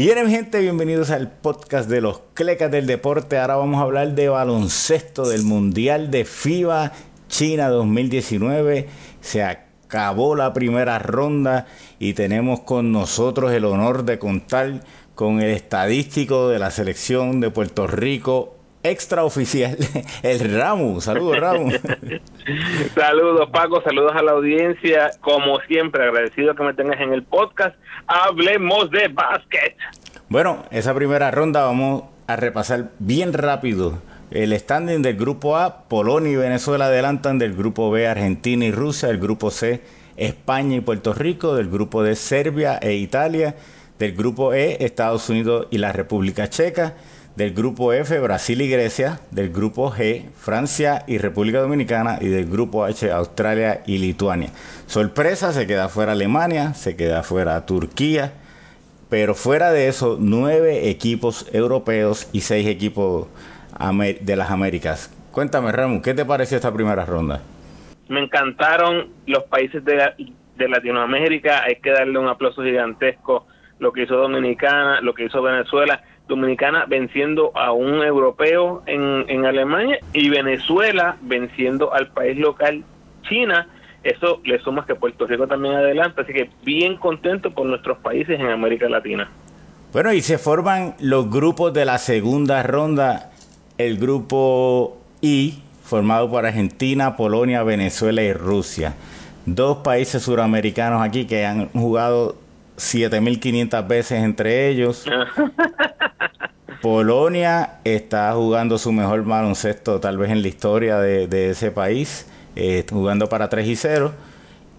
Bien, gente, bienvenidos al podcast de los Clecas del Deporte. Ahora vamos a hablar de baloncesto del Mundial de FIBA China 2019. Se acabó la primera ronda y tenemos con nosotros el honor de contar con el estadístico de la selección de Puerto Rico, extraoficial, el Ramu. Saludos, Ramu. saludos, Paco. Saludos a la audiencia. Como siempre, agradecido que me tengas en el podcast. Hablemos de básquet. Bueno, esa primera ronda vamos a repasar bien rápido. El standing del grupo A, Polonia y Venezuela adelantan del grupo B, Argentina y Rusia, del grupo C, España y Puerto Rico, del grupo D, Serbia e Italia, del grupo E, Estados Unidos y la República Checa, del grupo F, Brasil y Grecia, del grupo G, Francia y República Dominicana, y del grupo H, Australia y Lituania. Sorpresa, se queda fuera Alemania, se queda fuera Turquía, pero fuera de eso, nueve equipos europeos y seis equipos de las Américas. Cuéntame, Ramón, ¿qué te pareció esta primera ronda? Me encantaron los países de, de Latinoamérica, hay que darle un aplauso gigantesco lo que hizo Dominicana, lo que hizo Venezuela Dominicana venciendo a un europeo en, en Alemania y Venezuela venciendo al país local China. Eso le suma que Puerto Rico también adelanta, así que bien contento por nuestros países en América Latina. Bueno, y se forman los grupos de la segunda ronda. El grupo I, formado por Argentina, Polonia, Venezuela y Rusia. Dos países suramericanos aquí que han jugado 7.500 veces entre ellos. Polonia está jugando su mejor baloncesto tal vez en la historia de, ese país, eh, jugando para 3 y 0.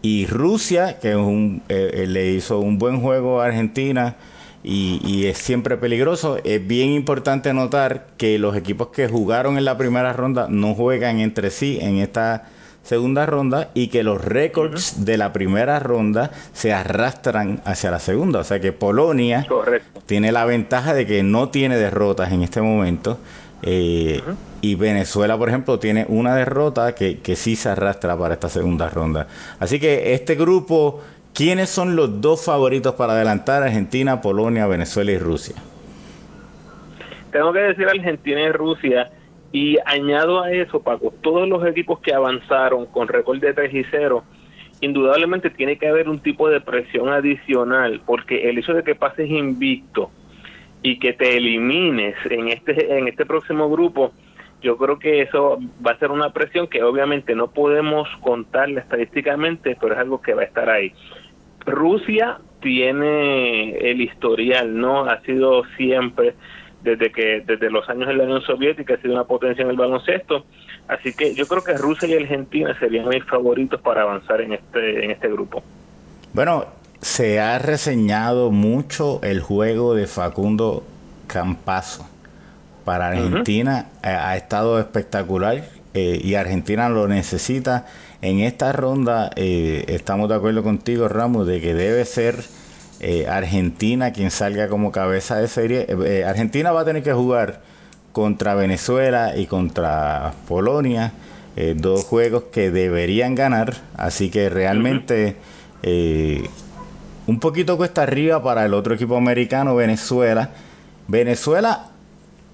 Y Rusia, que es un, eh, eh, le hizo un buen juego a Argentina y, y, es siempre peligroso. Es bien importante notar que los equipos que jugaron en la primera ronda no juegan entre sí en esta segunda ronda y que los récords de la primera ronda se arrastran hacia la segunda. O sea que Polonia tiene la ventaja de que no tiene derrotas en este momento. Eh, y Venezuela, por ejemplo, tiene una derrota que, que sí se arrastra para esta segunda ronda. Así que este grupo, ¿quiénes son los dos favoritos para adelantar? Argentina, Polonia, Venezuela y Rusia. Tengo que decir Argentina y Rusia y añado a eso, Paco, todos los equipos que avanzaron con récord de 3 y 0, indudablemente tiene que haber un tipo de presión adicional, porque el hecho de que pases invicto y que te elimines en este, en este próximo grupo, yo creo que eso va a ser una presión que obviamente no podemos contarle estadísticamente, pero es algo que va a estar ahí. Rusia tiene el historial, ¿no? Ha sido siempre desde que desde los años de la Unión Soviética ha sido una potencia en el baloncesto. Así que yo creo que Rusia y Argentina serían mis favoritos para avanzar en este en este grupo. Bueno se ha reseñado mucho el juego de Facundo Campazo. Para Argentina ha, estado espectacular eh, y Argentina lo necesita. En esta ronda eh, estamos de acuerdo contigo Ramos de que debe ser eh, Argentina quien salga como cabeza de serie. Eh, eh, Argentina va a tener que jugar contra Venezuela y contra Polonia, dos juegos que deberían ganar, así que realmente un poquito cuesta arriba para el otro equipo americano, Venezuela. Venezuela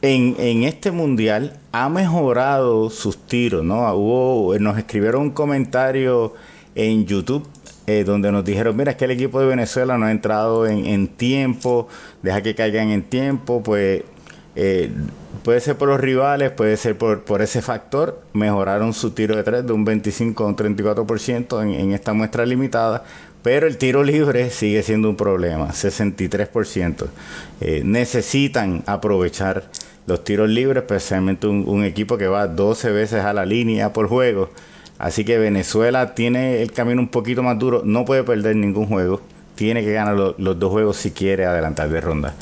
en, en, este mundial ha mejorado sus tiros, ¿no? Hubo, nos escribieron un comentario en YouTube eh, donde nos dijeron, mira, es que el equipo de Venezuela no ha entrado en, tiempo, deja que caigan en tiempo, pues eh, puede ser por los rivales, puede ser por, ese factor, mejoraron su tiro de tres de un 25 a un 34% en, en esta muestra limitada, pero el tiro libre sigue siendo un problema, 63%. Eh, necesitan aprovechar los tiros libres, especialmente un equipo que va 12 veces a la línea por juego. Así que Venezuela tiene el camino un poquito más duro, no puede perder ningún juego, tiene que ganar los dos juegos si quiere adelantar de ronda.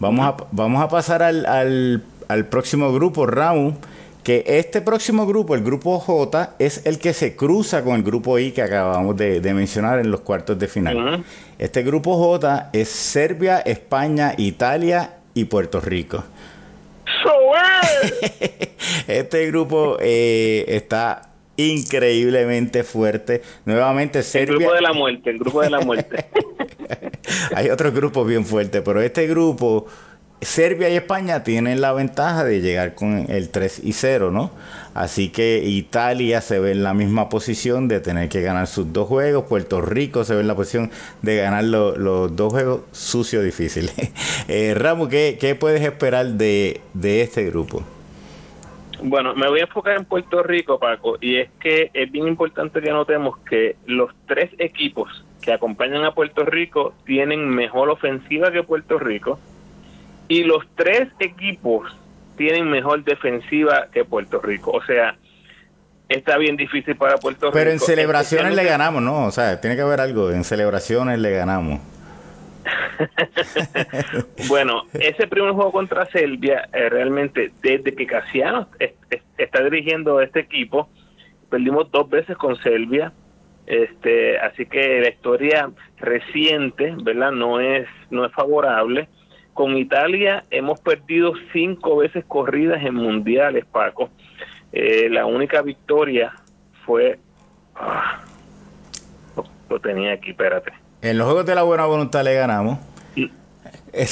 Vamos a, vamos a pasar al, al, próximo grupo, Raúl, que este próximo grupo, el grupo J, es el que se cruza con el grupo I que acabamos de, mencionar en los cuartos de final. Este grupo J es Serbia, España, Italia y Puerto Rico. este grupo eh, está increíblemente fuerte. Nuevamente Serbia. El grupo de la muerte, el grupo de la muerte. hay otros grupos bien fuertes, pero este grupo Serbia y España tienen la ventaja de llegar con el 3 y 0, ¿no? Así que Italia se ve en la misma posición de tener que ganar sus dos juegos. Puerto Rico se ve en la posición de ganar los dos juegos sucio difícil. eh, Ramo, ¿qué, puedes esperar de, de este grupo? Bueno, me voy a enfocar en Puerto Rico, Paco, y es que es bien importante que notemos que los tres equipos que acompañan a Puerto Rico tienen mejor ofensiva que Puerto Rico y los tres equipos tienen mejor defensiva que Puerto Rico. O sea, está bien difícil para Puerto Rico. Pero en celebraciones le ganamos, ¿no? O sea, tiene que haber algo. En celebraciones le ganamos. bueno, ese primer juego contra Serbia, eh, realmente, desde que Casiano está dirigiendo este equipo, perdimos dos veces con Serbia. Este, así que la historia reciente, ¿verdad? No es no es favorable. Con Italia hemos perdido cinco veces corridas en mundiales, Paco. Eh, la única victoria fue... Ah, lo, tenía aquí, espérate. En los Juegos de la Buena Voluntad le ganamos.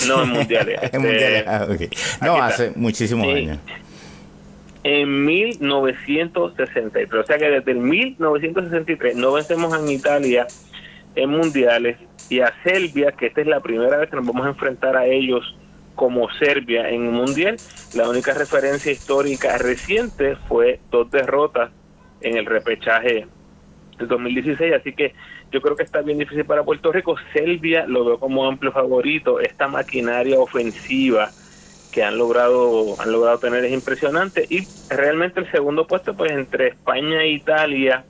No, en mundiales. en mundiales. Ah, no, hace muchísimos años. En 1963. O sea que desde el 1963 no vencemos en Italia en mundiales y a Serbia, que esta es la primera vez que nos vamos a enfrentar a ellos como Serbia en un mundial. La única referencia histórica reciente fue dos derrotas en el repechaje del 2016, así que yo creo que está bien difícil para Puerto Rico. Serbia lo veo como amplio favorito. Esta maquinaria ofensiva que han logrado han logrado tener es impresionante y realmente el segundo puesto pues entre España e Italia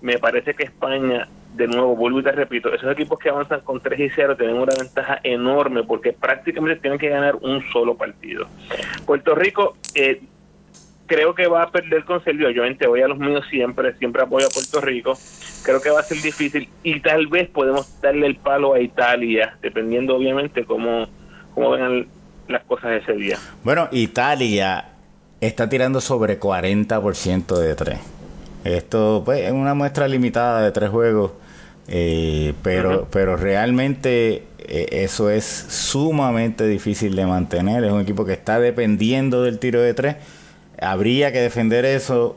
me parece que España de nuevo, vuelvo y te repito, esos equipos que avanzan con 3 y 0 tienen una ventaja enorme porque prácticamente tienen que ganar un solo partido. Puerto Rico, eh, creo que va a perder con Sergio. Yo voy a los míos siempre, siempre apoyo a Puerto Rico. Creo que va a ser difícil y tal vez podemos darle el palo a Italia, dependiendo obviamente cómo, cómo vengan las cosas ese día. Bueno, Italia está tirando sobre 40% de 3. Esto pues, es una muestra limitada de tres juegos. Eh, pero, pero realmente eh, eso es sumamente difícil de mantener. Es un equipo que está dependiendo del tiro de tres. Habría que defender eso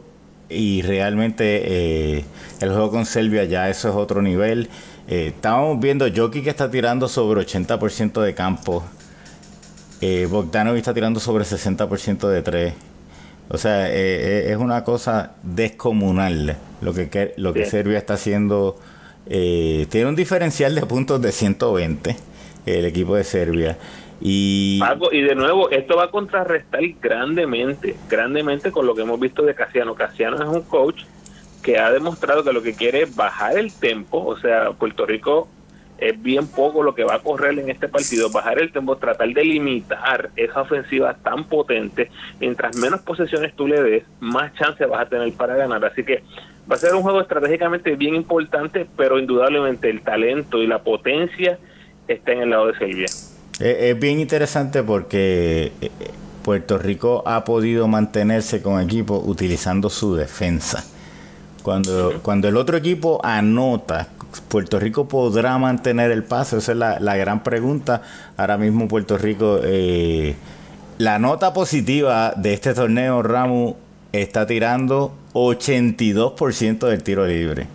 y realmente eh, el juego con Serbia ya eso es otro nivel. estábamos viendo Jockey que está tirando sobre 80% de campo. Bogdanovic está tirando sobre 60% de tres. O sea, es una cosa descomunal lo que, lo que Serbia está haciendo eh, tiene un diferencial de puntos de 120 el equipo de Serbia. Y... y de nuevo, esto va a contrarrestar grandemente, grandemente con lo que hemos visto de Casiano. Casiano es un coach que ha demostrado que lo que quiere es bajar el tempo, o sea, Puerto Rico es bien poco lo que va a correr en este partido, bajar el tempo, tratar de limitar esa ofensiva tan potente. Mientras menos posesiones tú le des, más chance vas a tener para ganar. Así que va a ser un juego estratégicamente bien importante, pero indudablemente el talento y la potencia está en el lado de Serbia. Es, bien interesante porque eh, Puerto Rico ha podido mantenerse con equipo utilizando su defensa. Cuando, cuando el otro equipo anota, Puerto Rico podrá mantener el paso. Esa es la, gran pregunta. Ahora mismo Puerto Rico, eh, la nota positiva de este torneo, Ramu, está tirando 82% del tiro libre.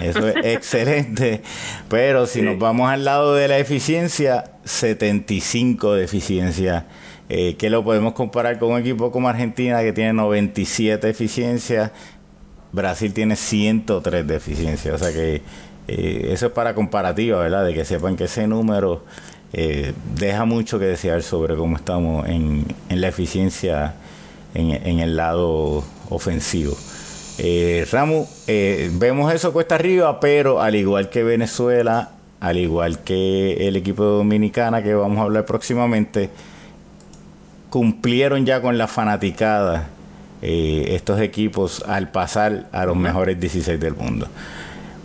Eso es excelente. Pero si nos vamos al lado de la eficiencia, 75 de eficiencia. Eh, que lo podemos comparar con un equipo como Argentina que tiene 97 de eficiencia. Brasil tiene 103 de eficiencia. O sea que eh, eso es para comparativa, ¿verdad? De que sepan que ese número eh, deja mucho que desear sobre cómo estamos en, en la eficiencia en, el lado ofensivo. Eh, Ramu, eh, vemos eso cuesta arriba, pero al igual que Venezuela, al igual que el equipo dominicana que vamos a hablar próximamente, cumplieron ya con la fanaticada eh, estos equipos al pasar a los mejores 16 del mundo.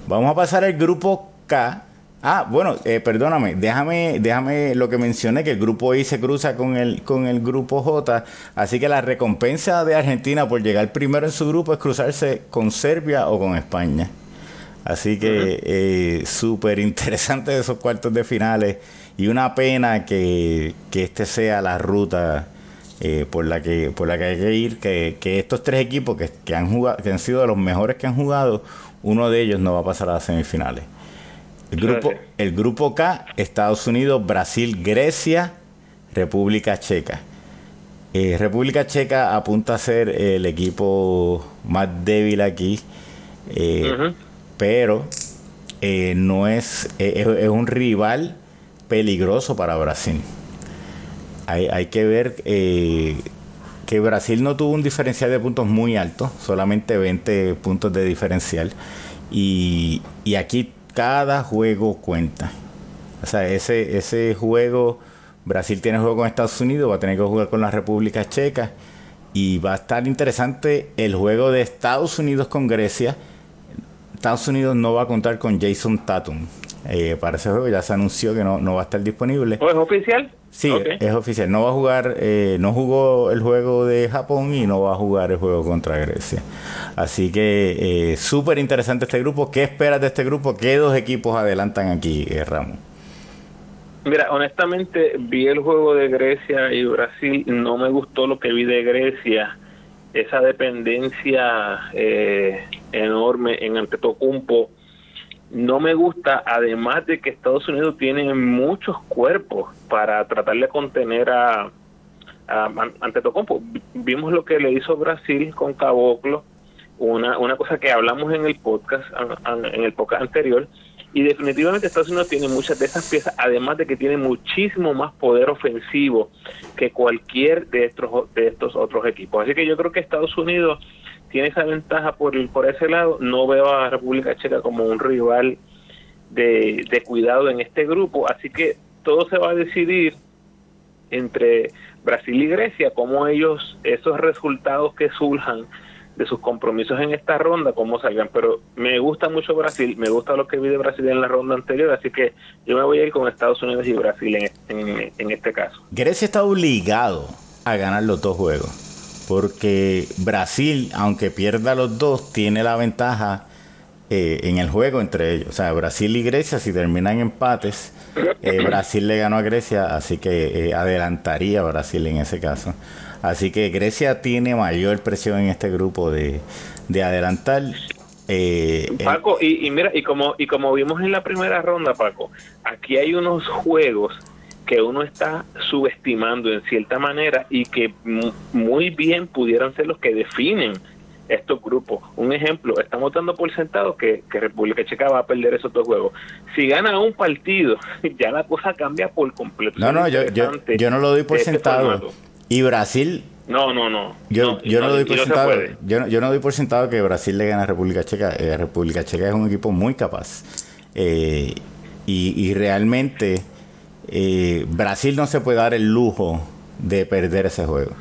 Vamos a pasar al grupo K, Ah, bueno, eh, perdóname, déjame, déjame lo que mencioné, que el grupo I se cruza con el, con el grupo J, así que la recompensa de Argentina por llegar primero en su grupo es cruzarse con Serbia o con España. Así que eh, súper interesante esos cuartos de finales y una pena que, que este sea la ruta eh, por la que por la que hay que ir, que, que estos tres equipos que, que, han jugado, que han sido de los mejores que han jugado, uno de ellos no va a pasar a las semifinales. El grupo, el grupo K, Estados Unidos, Brasil, Grecia, República Checa. Eh, República Checa apunta a ser el equipo más débil aquí, eh, pero eh, no es, es, es, un rival peligroso para Brasil. Hay, hay que ver que Brasil no tuvo un diferencial de puntos muy alto, solamente 20 puntos de diferencial. Y, y aquí cada juego cuenta. O sea, ese, ese juego, Brasil tiene juego con Estados Unidos, va a tener que jugar con la República Checa. Y va a estar interesante el juego de Estados Unidos con Grecia. Estados Unidos no va a contar con Jason Tatum. Eh, para ese juego ya se anunció que no, no va a estar disponible. ¿O es oficial? Sí, okay. es oficial. No va a jugar, eh, no jugó el juego de Japón y no va a jugar el juego contra Grecia. Así que eh, súper interesante este grupo. ¿Qué esperas de este grupo? ¿Qué dos equipos adelantan aquí, eh, Ramón? Mira, honestamente vi el juego de Grecia y Brasil. No me gustó lo que vi de Grecia. Esa dependencia eh, enorme en Antetokounmpo no me gusta, además de que Estados Unidos tiene muchos cuerpos para tratar de contener a, a Antetokounmpo. Vimos lo que le hizo Brasil con Caboclo, una, una cosa que hablamos en el podcast en el podcast anterior y definitivamente Estados Unidos tiene muchas de esas piezas además de que tiene muchísimo más poder ofensivo que cualquier de estos de estos otros equipos así que yo creo que Estados Unidos tiene esa ventaja por por ese lado no veo a República Checa como un rival de, de cuidado en este grupo así que todo se va a decidir entre Brasil y Grecia cómo ellos esos resultados que surjan de sus compromisos en esta ronda, cómo salgan. Pero me gusta mucho Brasil, me gusta lo que vi de Brasil en la ronda anterior, así que yo me voy a ir con Estados Unidos y Brasil en, en, en este caso. Grecia está obligado a ganar los dos juegos, porque Brasil, aunque pierda los dos, tiene la ventaja eh, en el juego entre ellos. O sea, Brasil y Grecia, si terminan empates, eh, Brasil le ganó a Grecia, así que eh, adelantaría a Brasil en ese caso. Así que Grecia tiene mayor presión en este grupo de, de adelantar. Eh, Paco, y, y, mira, y como, y como vimos en la primera ronda, Paco, aquí hay unos juegos que uno está subestimando en cierta manera y que muy bien pudieran ser los que definen estos grupos. Un ejemplo, estamos dando por sentado que, que, República Checa va a perder esos dos juegos. Si gana un partido, ya la cosa cambia por completo. No, no, yo, yo, yo, no lo doy por sentado. Este y Brasil. No, no, no. Yo no, yo no, no doy por sentado. Yo, yo no doy por sentado que Brasil le gane a República Checa. Eh, República Checa es un equipo muy capaz. Eh, y, y, realmente eh, Brasil no se puede dar el lujo de perder ese juego.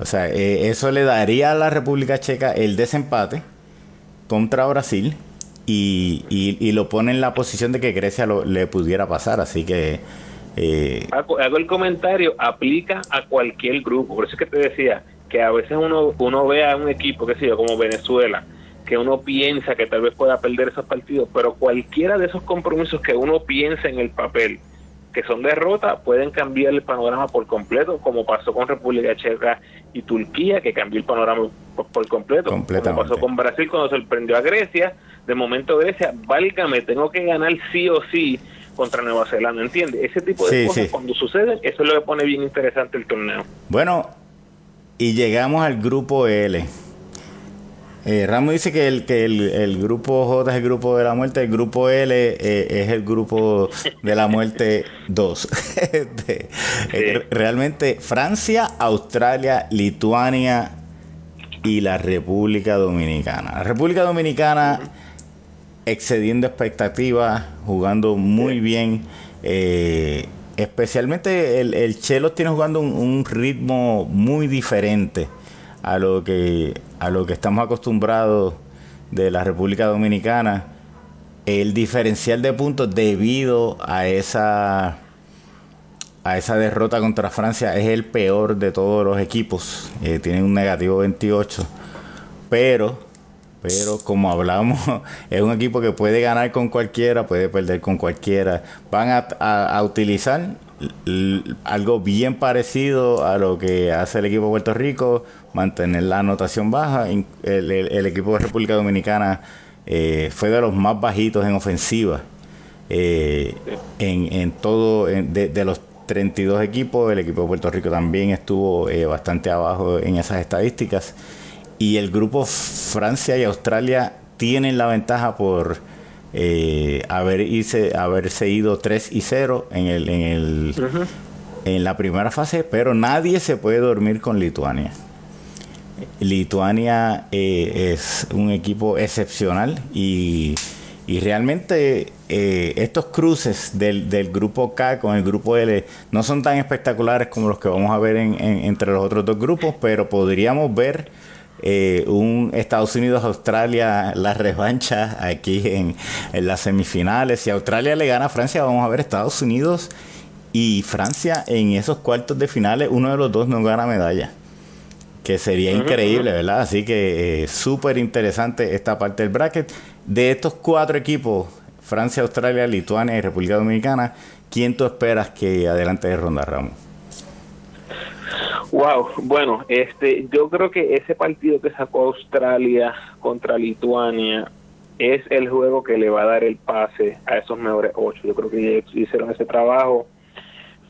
O sea, eh, eso le daría a la República Checa el desempate contra Brasil y, y, lo pone en la posición de que Grecia lo, le pudiera pasar. Así que eh, hago, el comentario, aplica a cualquier grupo. Por eso es que te decía que a veces uno, uno ve a un equipo, que sé yo, como Venezuela, que uno piensa que tal vez pueda perder esos partidos, pero cualquiera de esos compromisos que uno piensa en el papel, que son derrotas, pueden cambiar el panorama por completo, como pasó con República Checa y Turquía, que cambió el panorama por, por completo, como pasó con Brasil cuando sorprendió a Grecia, de momento Grecia, válgame, tengo que ganar sí o sí contra Nueva Zelanda, ¿entiendes? Ese tipo de sí, cosas sí. cuando suceden, eso es lo que pone bien interesante el torneo. Bueno, y llegamos al grupo L. Eh, Ramos dice que, el, que el, el, grupo J es el grupo de la muerte, el grupo L eh, es el grupo de la muerte 2. de, sí. eh, realmente Francia, Australia, Lituania y la República Dominicana. La República Dominicana... Uh -huh excediendo expectativas, jugando muy bien. Eh, especialmente el, el Chelo tiene jugando un, un, ritmo muy diferente a lo que a lo que estamos acostumbrados de la República Dominicana. El diferencial de puntos debido a esa a esa derrota contra Francia es el peor de todos los equipos. Eh, tiene un negativo 28. Pero pero como hablamos, es un equipo que puede ganar con cualquiera, puede perder con cualquiera. Van a, utilizar algo bien parecido a lo que hace el equipo de Puerto Rico, mantener la anotación baja. El, equipo de República Dominicana eh, fue de los más bajitos en ofensiva. Eh, en, todo, de, los 32 equipos, el equipo de Puerto Rico también estuvo eh, bastante abajo en esas estadísticas y el grupo Francia y Australia tienen la ventaja por haber haberse ido 3 y 0 en el, en, el, en la primera fase, pero nadie se puede dormir con Lituania. Lituania eh, es un equipo excepcional y, y realmente eh, estos cruces del, del, grupo K con el grupo L no son tan espectaculares como los que vamos a ver en, entre los otros dos grupos, pero podríamos ver eh, un Estados Unidos-Australia, la revancha aquí en, las semifinales. Si Australia le gana a Francia, vamos a ver Estados Unidos y Francia en esos cuartos de finales, uno de los dos no gana medalla. Que sería increíble, ¿verdad? Así que eh, súper interesante esta parte del bracket. De estos cuatro equipos, Francia, Australia, Lituania y República Dominicana, ¿quién tú esperas que adelante de Ronda Ramos? Wow, bueno, este, yo creo que ese partido que sacó Australia contra Lituania es el juego que le va a dar el pase a esos mejores ocho. Yo creo que hicieron ese trabajo.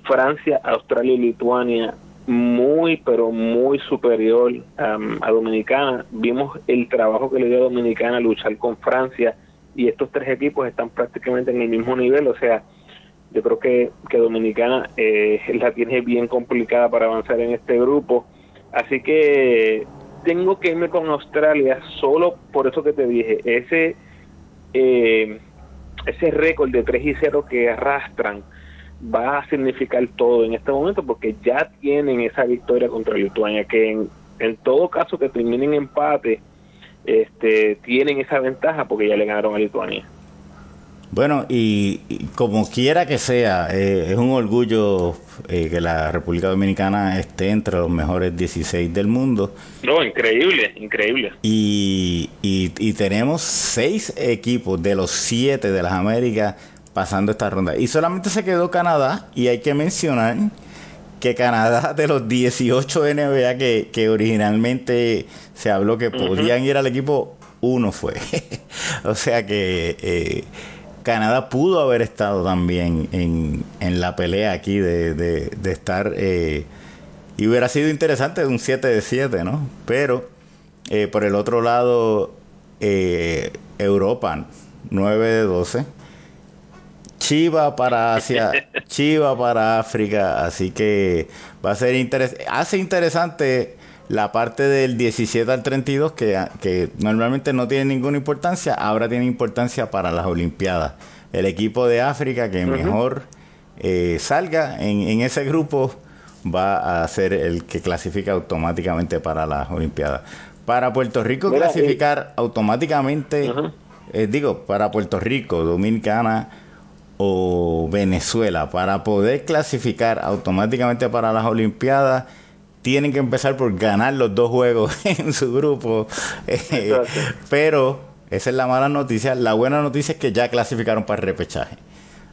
Francia, Australia y Lituania muy, pero muy superior a Dominicana. Vimos el trabajo que le dio a Dominicana luchar con Francia y estos tres equipos están prácticamente en el mismo nivel. O sea, yo creo que, que Dominicana eh, la tiene bien complicada para avanzar en este grupo. Así que tengo que irme con Australia solo por eso que te dije. Ese, eh, ese récord de 3 y 0 que arrastran va a significar todo en este momento porque ya tienen esa victoria contra Lituania que en, en todo caso que terminen empate este tienen esa ventaja porque ya le ganaron a Lituania. Bueno, y, como quiera que sea, eh, es un orgullo eh, que la República Dominicana esté entre los mejores 16 del mundo. No, increíble, increíble. Y, y, tenemos seis equipos de los siete de las Américas pasando esta ronda. Y solamente se quedó Canadá, y hay que mencionar que Canadá de los 18 NBA que, que originalmente se habló que podían ir al equipo, uno fue. o sea que... Eh, Canadá pudo haber estado también en, la pelea aquí de, estar... Eh, y hubiera sido interesante un 7 de 7, ¿no? Pero eh, por el otro lado, Europa, 9 de 12. Chiva para Asia, Chiva para África, así que va a ser interesante. Hace interesante la parte del 17 al 32, que, que normalmente no tiene ninguna importancia, ahora tiene importancia para las Olimpiadas. El equipo de África que mejor eh, salga en, ese grupo va a ser el que clasifica automáticamente para las Olimpiadas. Para Puerto Rico clasificar automáticamente, eh, digo, para Puerto Rico, Dominicana o Venezuela, para poder clasificar automáticamente para las Olimpiadas, tienen que empezar por ganar los dos juegos en su grupo. Eh, pero esa es la mala noticia. La buena noticia es que ya clasificaron para el repechaje.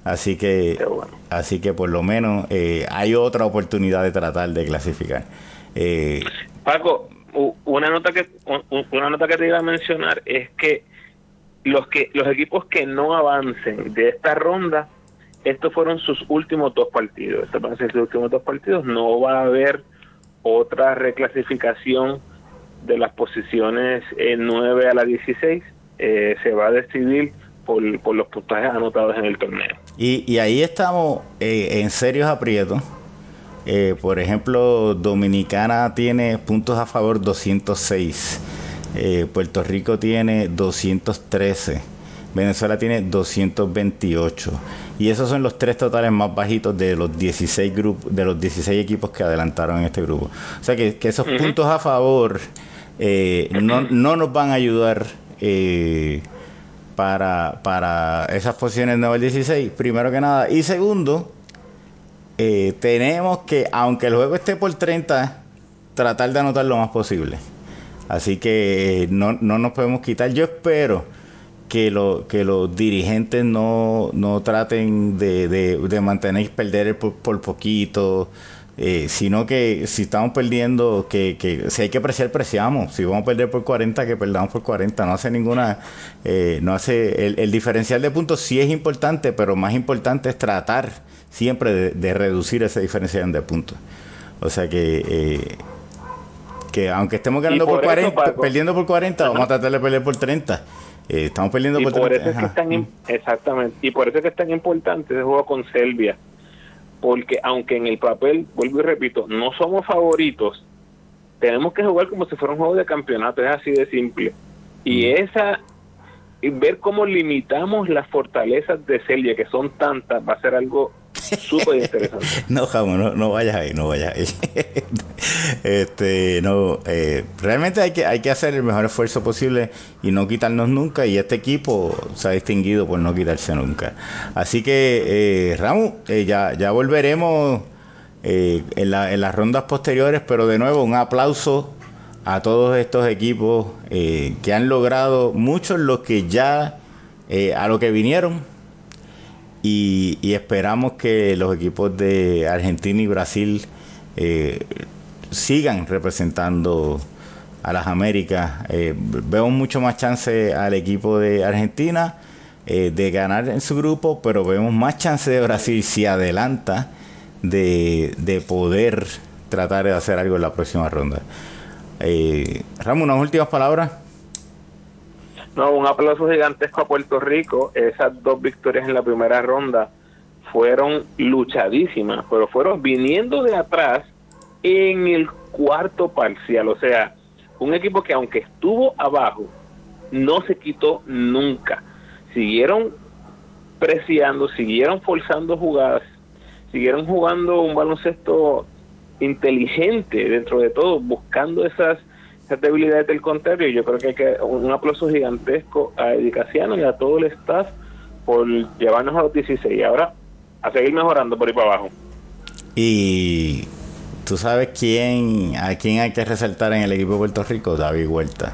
Así que, así que por lo menos eh, hay otra oportunidad de tratar de clasificar. Eh, Paco, una nota que una nota que te iba a mencionar es que los que los equipos que no avancen de esta ronda, estos fueron sus últimos dos partidos. Estos van a ser sus últimos dos partidos. No va a haber otra reclasificación de las posiciones 9 a la 16. Eh, se va a decidir por, los puntajes anotados en el torneo. Y, ahí estamos eh, en serios aprietos. Eh, por ejemplo, Dominicana tiene puntos a favor 206. Puerto Rico tiene 213. Venezuela tiene 228. Y esos son los tres totales más bajitos de los 16 grupos, de los 16 equipos que adelantaron en este grupo. O sea que, esos puntos a favor eh, no, nos van a ayudar eh, para, para esas posiciones 9 16, primero que nada. Y segundo, eh, tenemos que, aunque el juego esté por 30, tratar de anotar lo más posible. Así que no, no nos podemos quitar. Yo espero que, lo, que los dirigentes no, no traten de, de, mantener perder por, poquito, eh, sino que si estamos perdiendo, que, que si hay que apreciar, preciamos. Si vamos a perder por 40, que perdamos por 40. No hace ninguna, eh, no hace, el, el, diferencial de puntos sí es importante, pero más importante es tratar siempre de, reducir ese diferencial de puntos. O sea que, eh, que aunque estemos ganando por, por 40, eso, perdiendo por 40, Ajá. vamos a tratar de perder por 30. Eh, estamos perdiendo y por, por 30. Eso es que es tan, exactamente. Y por eso es que es tan importante ese juego con Serbia. Porque aunque en el papel, vuelvo y repito, no somos favoritos, tenemos que jugar como si fuera un juego de campeonato, es así de simple. Y mm. esa, y ver cómo limitamos las fortalezas de Serbia, que son tantas, va a ser algo súper interesante. no, Jamo, no, no vayas ahí, no vayas ahí. este, no, eh, realmente hay que, hay que hacer el mejor esfuerzo posible y no quitarnos nunca. Y este equipo se ha distinguido por no quitarse nunca. Así que, eh, Ramu, eh, ya, ya volveremos eh, en, la, en las rondas posteriores, pero de nuevo, un aplauso a todos estos equipos que han logrado muchos los que ya a lo que vinieron y, esperamos que los equipos de Argentina y Brasil sigan representando a las Américas. Eh, vemos mucho más chance al equipo de Argentina eh, de ganar en su grupo, pero vemos más chance de Brasil si adelanta de, de poder tratar de hacer algo en la próxima ronda. Eh, Ramón, unas últimas palabras. No, un aplauso gigantesco a Puerto Rico. Esas dos victorias en la primera ronda fueron luchadísimas, pero fueron viniendo de atrás en el cuarto parcial. O sea, un equipo que aunque estuvo abajo, no se quitó nunca. Siguieron preciando, siguieron forzando jugadas, siguieron jugando un baloncesto inteligente dentro de todo, buscando esas debilidades del contrario. Yo creo que hay que un aplauso gigantesco a Edicaciano y a todo el staff por llevarnos a los 16 y ahora a seguir mejorando por ahí para abajo. Y tú sabes quién a quién hay que resaltar en el equipo de Puerto Rico, David Huerta.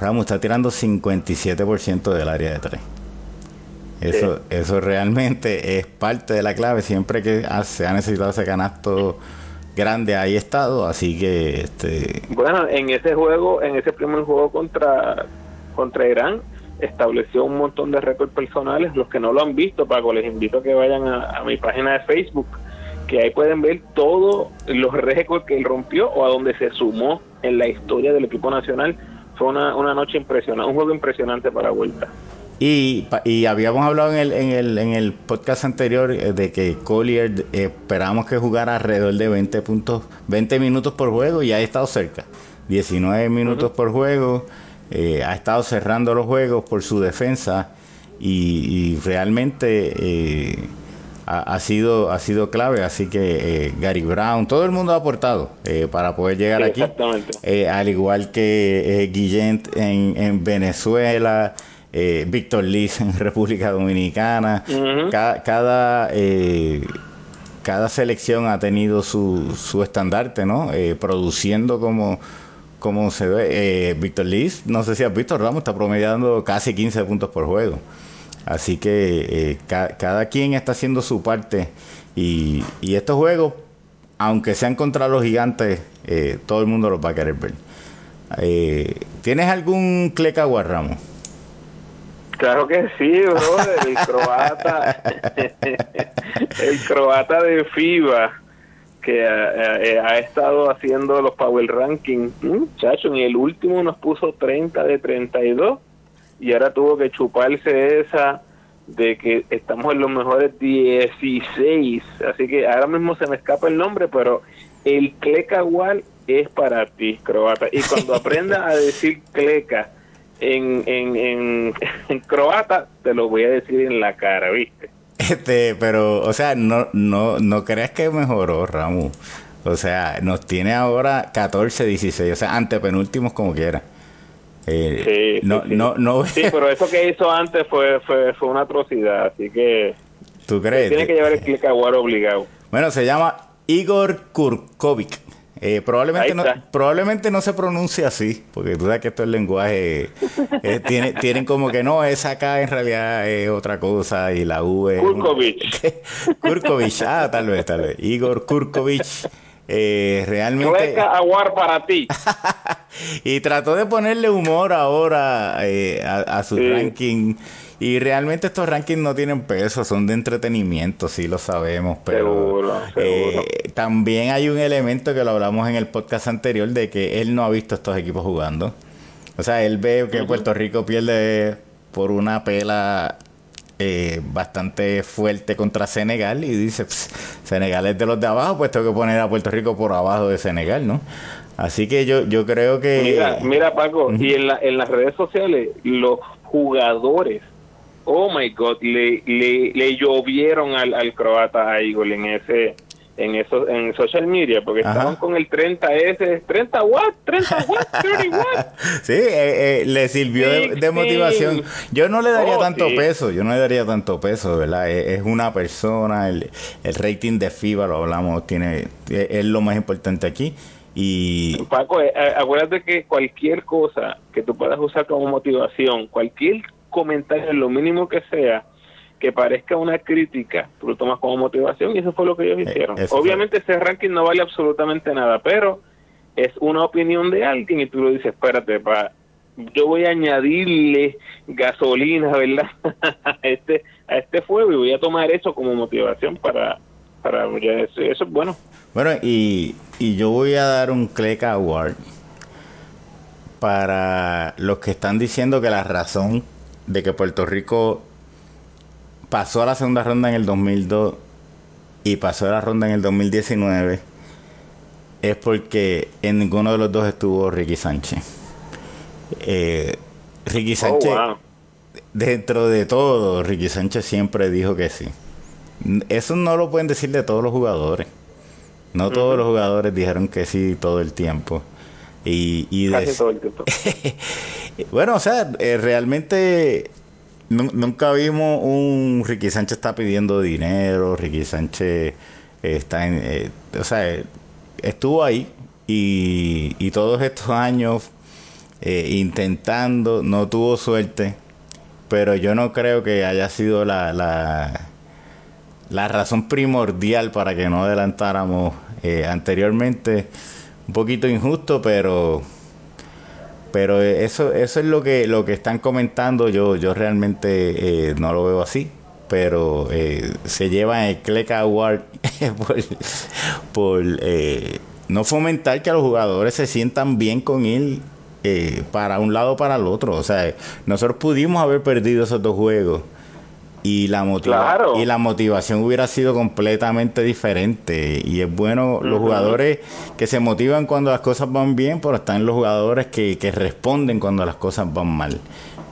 Ramos está tirando 57% del área de 3. Eso, sí. eso realmente es parte de la clave. Siempre que se ha necesitado ese canasto grande ahí estado, así que este bueno, en ese juego, en ese primer juego contra contra Irán estableció un montón de récords personales, los que no lo han visto, Paco, les invito a que vayan a, a mi página de Facebook, que ahí pueden ver todos los récords que él rompió o a donde se sumó en la historia del equipo nacional. Fue una, una noche impresionante, un juego impresionante para vuelta. Y, y, habíamos hablado en el, en, el, en el podcast anterior eh, de que Collier eh, esperábamos que jugara alrededor de 20 puntos, 20 minutos por juego y ha estado cerca. 19 minutos uh -huh. por juego, eh, ha estado cerrando los juegos por su defensa y, y realmente eh, ha, ha, sido, ha sido clave. Así que eh, Gary Brown, todo el mundo ha aportado para poder llegar sí, aquí. al igual que Guillén en, en Venezuela eh, Víctor Liz en República Dominicana. Uh -huh. Cada, cada, eh, cada, selección ha tenido su, su estandarte, ¿no? Eh, produciendo como, como se ve. Eh, Víctor Liz, no sé si has visto, Ramos está promediando casi 15 puntos por juego. Así que eh, ca cada quien está haciendo su parte. Y, y estos juegos, aunque sean contra los gigantes, eh, todo el mundo los va a querer ver. ¿Tienes algún Cleca Ramos? Claro que sí, brother, el croata, el croata de FIBA que ha, eh, ha, estado haciendo los Power Rankings, muchacho, en el último nos puso 30 de 32 y ahora tuvo que chuparse esa de que estamos en los mejores 16, así que ahora mismo se me escapa el nombre, pero el Cleca Wall es para ti, croata, y cuando aprenda a decir Cleca en, en, en, en, croata, te lo voy a decir en la cara, ¿viste? Este, pero, o sea, no, no, no creas que mejoró, Ramu. O sea, nos tiene ahora 14, 16, o sea, antepenúltimos como quiera. Eh, sí, no, sí, no, no, sí, pero eso que hizo antes fue, fue, fue una atrocidad, así que... ¿Tú crees? Tiene que llevar el clic obligado. Bueno, se llama Igor Kurkovic. Eh, probablemente, no, probablemente no se pronuncie así, porque tú sabes que esto es lenguaje. Eh, tiene, tienen como que no, esa acá en realidad es otra cosa y la V. Kurkovich. Kurkovich, ah, tal vez, tal vez. Igor Kurkovich. Eh, realmente. Aguar para ti. y trató de ponerle humor ahora eh, a, su ranking. Y realmente estos rankings no tienen peso, son de entretenimiento, sí lo sabemos, pero eh, también hay un elemento que lo hablamos en el podcast anterior de que él no ha visto estos equipos jugando. O sea, él ve que Puerto Rico pierde por una pela eh, bastante fuerte contra Senegal y dice, Senegal es de los de abajo, pues tengo que poner a Puerto Rico por abajo de Senegal, ¿no? Así que yo, yo creo que... Mira, mira Paco, y en, la, en las redes sociales los jugadores, oh my God, le, le, le llovieron al, al croata Igor en ese en eso en social media porque estaban con el 30S 30 watts 30 watts 30 watts sí eh, eh, le sirvió de, motivación. Yo no le daría oh, tanto peso yo no le daría tanto peso verdad es, una persona el, el, rating de FIBA lo hablamos tiene es, lo más importante aquí y Paco eh, acuérdate que cualquier cosa que tú puedas usar como motivación cualquier comentario lo mínimo que sea que parezca una crítica, tú lo tomas como motivación y eso fue lo que ellos eh, hicieron. Obviamente ese ranking no vale absolutamente nada, pero es una opinión de alguien y tú lo dices, espérate, pa, yo voy a añadirle gasolina, ¿verdad? a este a este fuego y voy a tomar eso como motivación para para eso, eso es bueno. Bueno, y, y yo voy a dar un click award para los que están diciendo que la razón de que Puerto Rico pasó a la segunda ronda en el 2002 y pasó a la ronda en el 2019 es porque en ninguno de los dos estuvo Ricky Sánchez. Eh, Ricky oh, Sánchez, dentro de todo, Ricky Sánchez siempre dijo que sí. Eso no lo pueden decir de todos los jugadores. No todos los jugadores dijeron que sí todo el tiempo. Y, y todo el tiempo. bueno, o sea, eh, realmente Nunca vimos un Ricky Sánchez está pidiendo dinero, Ricky Sánchez está en... Eh, o sea, estuvo ahí y, todos estos años eh, intentando, no tuvo suerte, pero yo no creo que haya sido la, la, la razón primordial para que no adelantáramos eh, anteriormente. Un poquito injusto, pero pero eso, eso es lo que, lo que están comentando. Yo, yo realmente eh, no lo veo así. Pero eh, se lleva el Cleck Award por, eh, no fomentar que los jugadores se sientan bien con él para un lado o para el otro. O sea, nosotros pudimos haber perdido esos dos juegos y la, y la motivación hubiera sido completamente diferente. Y es bueno los jugadores que se motivan cuando las cosas van bien, pero están los jugadores que, responden cuando las cosas van mal.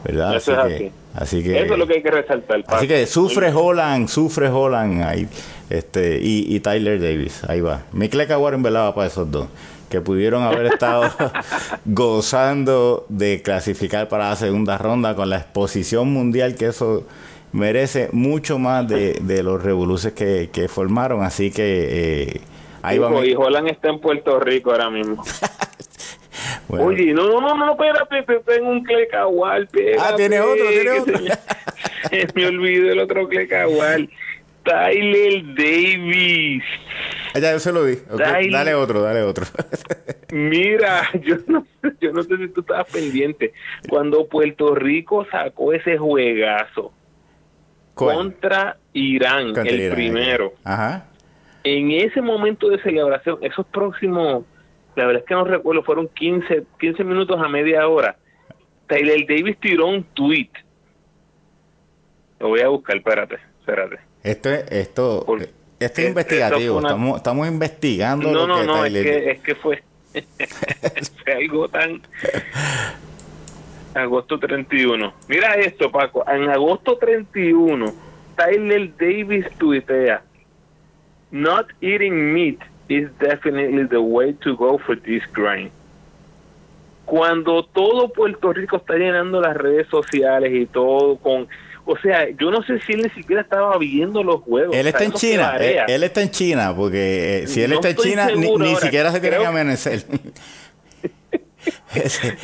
¿Verdad? Eso así, es que, así. que, Eso es lo que hay que resaltar. Así que sufre Holland, sufre Holland ahí, este, y, Tyler Davis. Ahí va. Mikle Warren velaba para esos dos que pudieron haber estado gozando de clasificar para la segunda ronda con la exposición mundial que eso merece mucho más de, los revoluces que, formaron, así que eh, ahí va. Y Holland está en Puerto Rico ahora mismo. Oye, no, no, no, no, espérate, tengo un clecahual. Ah, tiene otro, tiene otro. Se, me olvidó el otro clecahual. Tyler Davis. Ah, ya, yo se lo di. dale otro, dale otro. Mira, yo no, yo no sé si tú estabas pendiente. Cuando Puerto Rico sacó ese juegazo, contra Irán, el primero. Ajá. En ese momento de celebración, esos próximos, la verdad es que no recuerdo, fueron 15, 15 minutos a media hora. Tyler Davis tiró un tweet. Lo voy a buscar, espérate, espérate. Esto, esto, esto es investigativo, estamos, estamos investigando. No, no, no, es, que, es que fue, fue algo tan agosto 31. Mira esto, Paco. En agosto 31, Tyler Davis tuitea: Not eating meat is definitely the way to go for this grind. Cuando todo Puerto Rico está llenando las redes sociales y todo con O sea, yo no sé si él ni siquiera estaba viendo los juegos. Él está en China, él, está en China, porque eh, si él está en China, ni, siquiera se tiene que amanecer.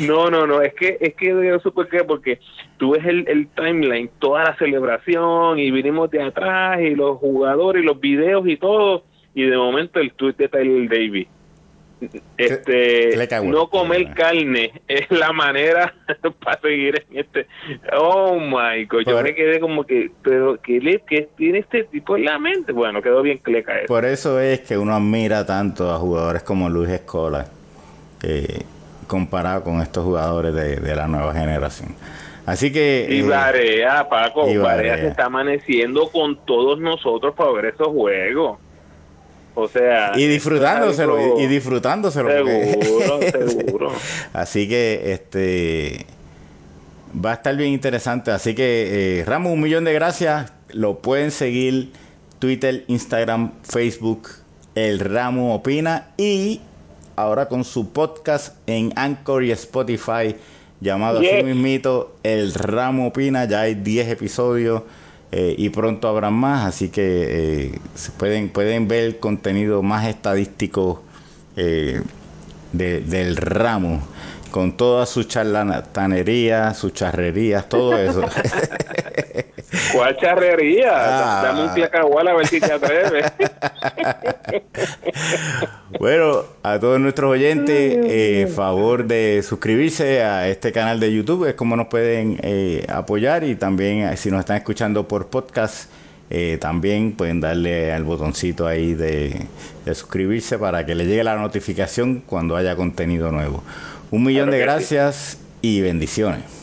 No, no, no, es que es que yo supe que porque tú ves el, el, timeline, toda la celebración y vinimos de atrás y los jugadores y los videos y todo y de momento el tweet de Tyler Davis. Este no comer carne es la manera para seguir en este oh my god yo me quedé como que pero que le que tiene este tipo en la mente bueno quedó bien cleca eso por eso es que uno admira tanto a jugadores como Luis Escola eh, comparado con estos jugadores de, la nueva generación así que y eh, Paco se está amaneciendo con todos nosotros para ver esos juegos o sea, y disfrutándoselo, y, disfrutándoselo. Seguro, seguro. Así que este va a estar bien interesante. Así que, eh, Ramos, un millón de gracias. Lo pueden seguir Twitter, Instagram, Facebook, El Ramo Opina. Y ahora con su podcast en Anchor y Spotify, llamado así mismito, El Ramo Opina. Ya hay 10 episodios. Eh, y pronto habrá más, así que eh, se pueden, pueden ver contenido más estadístico eh, del ramo, con todas sus charlatanerías, sus charrerías, todo eso. ¿Cuál charrería? Ah. Dame un piacahual a ver si te atreves. bueno, a todos nuestros oyentes, eh, favor de suscribirse a este canal de YouTube, es como nos pueden eh, apoyar y también eh, si nos están escuchando por podcast, eh, también pueden darle al botoncito ahí de, suscribirse para que le llegue la notificación cuando haya contenido nuevo. Un millón de gracias y bendiciones.